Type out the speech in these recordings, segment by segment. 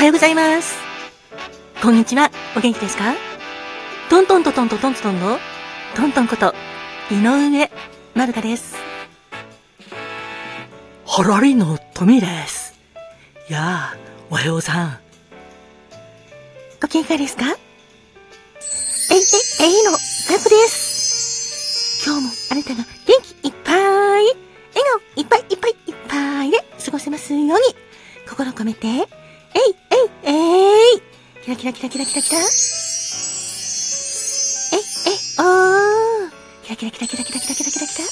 はようございます。こんにちは。お元気ですか？トントントントントントントンのトントンこと井上まるかです。ハラリのトミーです。やあ、おはようさん。ご機嫌ですか？えい、えい、えいの、さこです。今日もあなたが元気いっぱい、笑顔いっぱいいっぱいいっぱいで過ごせますように、心込めて、キラキラキラキラキラキラ。え、え、おー、キラキラキラキラキラキラキラキラキラ。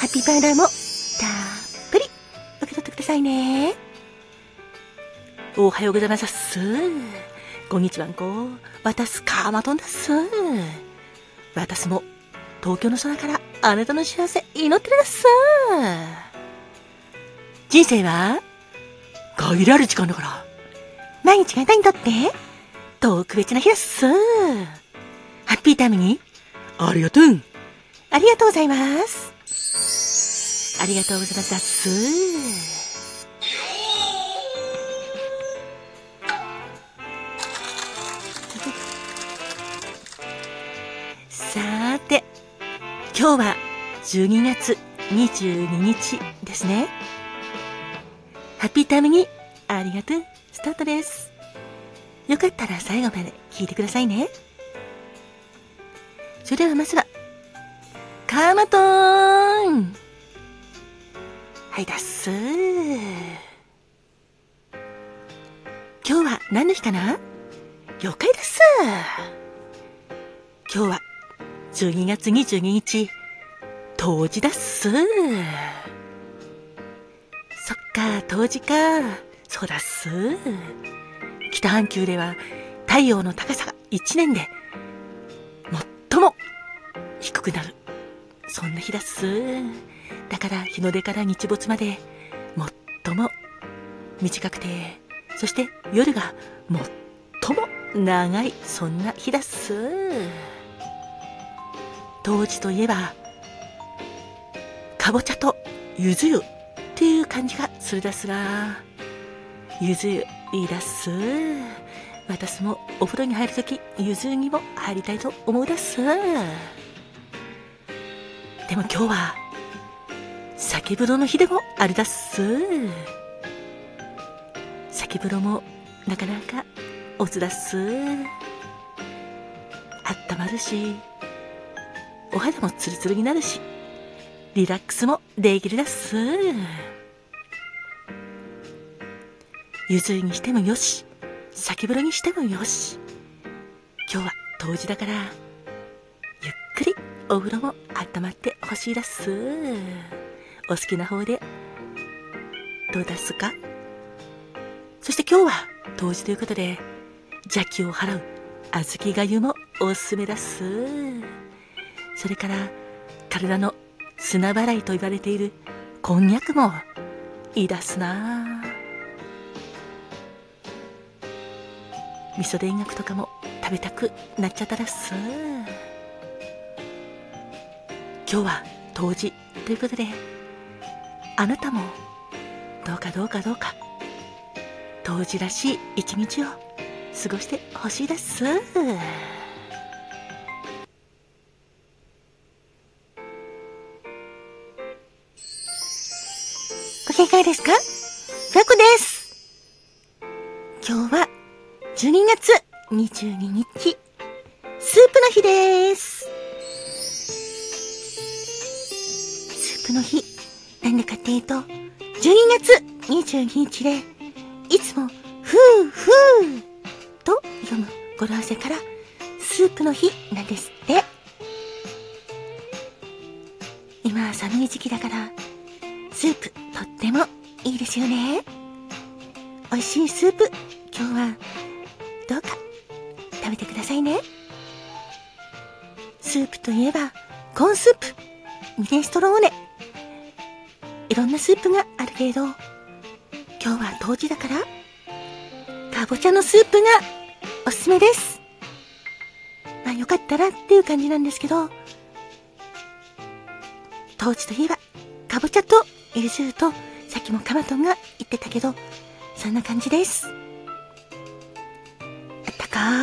ハッピーパウダーも、たっぷり、受け取ってくださいね。おはようございます。こんにちはんこ。私、カーマトンです。私も、東京の空からあなたの幸せ祈ってるです。人生は、限られる時間だから、毎日があなたにとって、特別な日です。ハッピータイムに、ありがとう。ありがとうございます。ありがとうございます。さーて、今日は12月22日ですね。ハッピータイムにありがとうスタートです。よかったら最後まで聞いてくださいね。それではまずは、カーマトーンはい、だっす今日は何の日かな？了解です。今日は12月22日、冬至だっす。そっか、冬至か。そうだっす。北半球では太陽の高さが1年で最も低くなる。そんな日だっす。だから日の出から日没まで最も短くて、そして夜が最も長い、そんな日だっす。冬至といえば、かぼちゃとゆず湯っていう感じがするですが、ゆずいだす。私もお風呂に入るとき、ゆず湯にも入りたいと思うです。でも今日は、酒風呂の日でもあるだっす。酒風呂もなかなかおつだっす。あったまるし、お肌もツルツルになるし、リラックスもできるだっす。ゆずにしてもよし、酒風呂にしてもよし。今日は冬至だから、ゆっくりお風呂も温まってほしいだっす。お好きな方で、どうだっすか？そして今日は冬至ということで、邪気を払う小豆がゆもおすすめだっす。それから、体の砂払いと言われているこんにゃくもいいだすな味噌田楽とかも食べたくなっちゃったらっす。今日は冬至ということで、あなたもどうかどうかどうか、冬至らしい一日を過ごしてほしいです。ご機嫌ですか？ふわこです。12月22日、スープの日です。スープの日、なんでかっていうと、12月22日で、いつも、ふうふうと読む語呂合わせから、スープの日なんですって。今寒い時期だから、スープとってもいいですよね。美味しいスープ、今日はどうか食べてくださいね。スープといえば、コーンスープ、ミネストローネ。いろんなスープがあるけれど、今日は冬至だから、かぼちゃのスープがおすすめです。まあよかったらっていう感じなんですけど、冬至といえば、かぼちゃとゆずと、さっきもカマトンが言ってたけど、そんな感じです。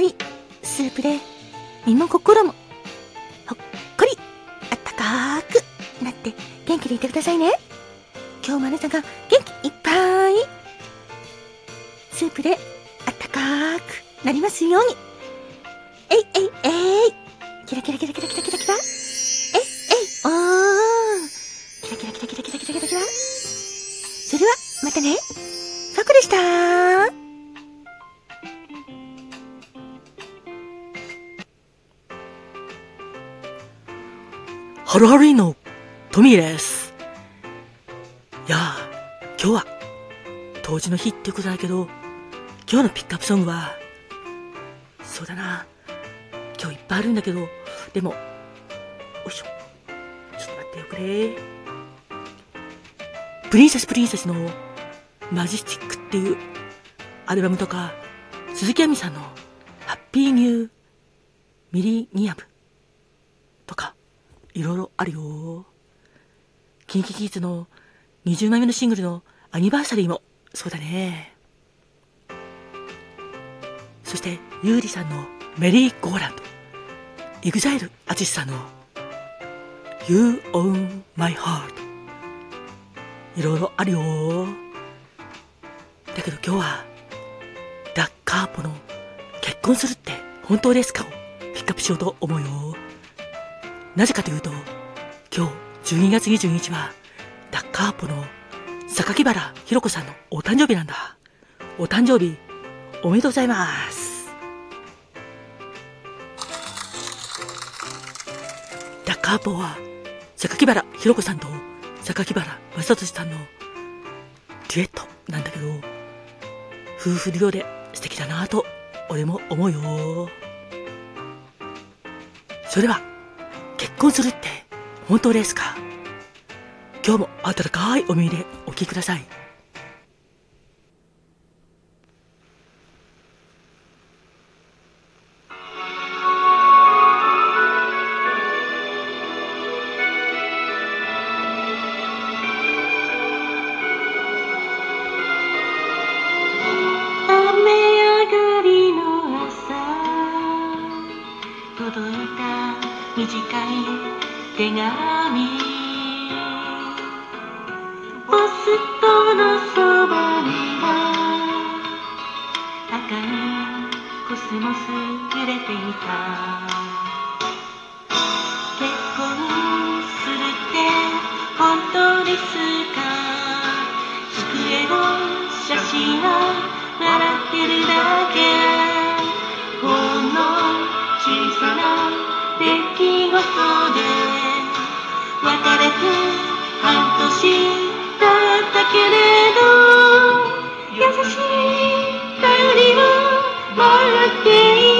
ーい。スープで身も心もほっこりあったかーくなって元気でいてくださいね。今日もあなたが元気いっぱい。スープであったかーくなりますように。えいえいえい。キラキラキラキラキラキラキラ。えいえい。おー。キラキラキラキラキラキラキラ。それはまたね。ファクでした。ハロハロイのトミーです。いやあ、今日は、当時の日ってことだけど、今日のピックアップソングは、そうだな、今日いっぱいあるんだけど、でも、おいしょ、ちょっと待ってよくれ。プリンセスプリンセスのマジスティックっていうアルバムとか、鈴木亜美さんのハッピーニューミリニアムいろいろあるよ。キンキキの20枚目のシングルのアニバーサリーも、そうだね。そして、ゆうりさんのメリー・ゴーランド。 EXILE ATSUSHIさんの You Own My Heart。いろいろあるよ。だけど今日は、ダ・カーポの結婚するって本当ですかをピックアップしようと思うよ。なぜかというと、今日12月22日は、ダ・カーポの榊原ひろ子さんのお誕生日なんだ。お誕生日、おめでとうございます。ダッカーポは、榊原ひろ子さんと榊原正俊さんのデュエットなんだけど、夫婦のようで素敵だなぁと、俺も思うよ。それでは。婚するって本当ですか？今日も温かいお耳でお聞きください。短い手紙。ポストのそばには赤いコスモス触れていた。結婚するって本当ですか？机の写真を笑ってるだけ。ほんの小さな出来事で別れて半年だったけれど優しい頼りをもっている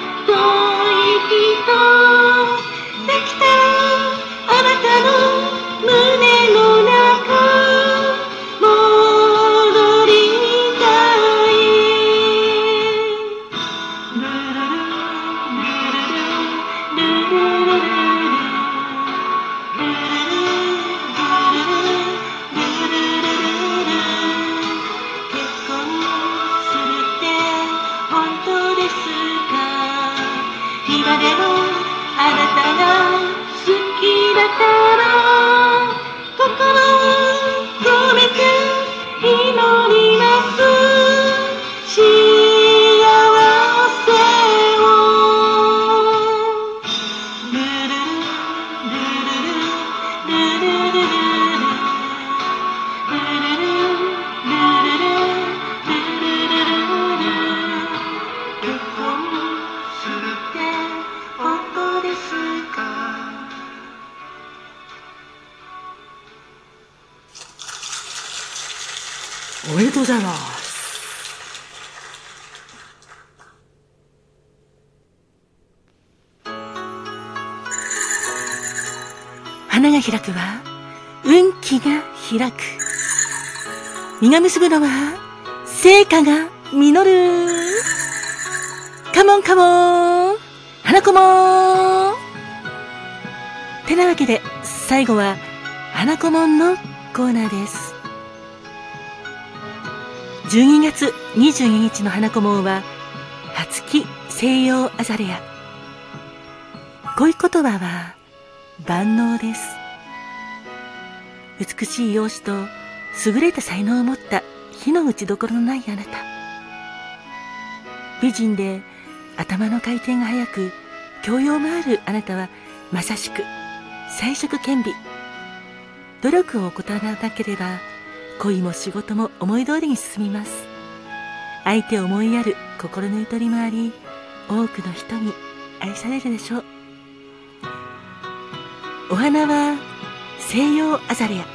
おめでとうございます。花が開くは、運気が開く。実が結ぶのは、成果が実る。カモンカモン花子もてなわけで、最後は、花子もんのコーナーです。12月22日の花子門は、初期西洋アザレア。恋言葉は、万能です。美しい容姿と優れた才能を持った火の打ちどころのないあなた。美人で頭の回転が速く教養もあるあなたはまさしく才色兼備。努力を怠らなければ恋も仕事も思い通りに進みます。相手を思いやる心のゆとりもあり、多くの人に愛されるでしょう。お花は西洋アザレア。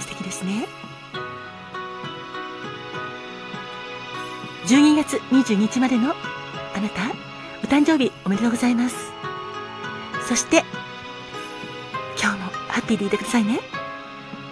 素敵ですね。12月22日までのあなた、お誕生日おめでとうございます。そして、今日もハッピーでいてくださいね。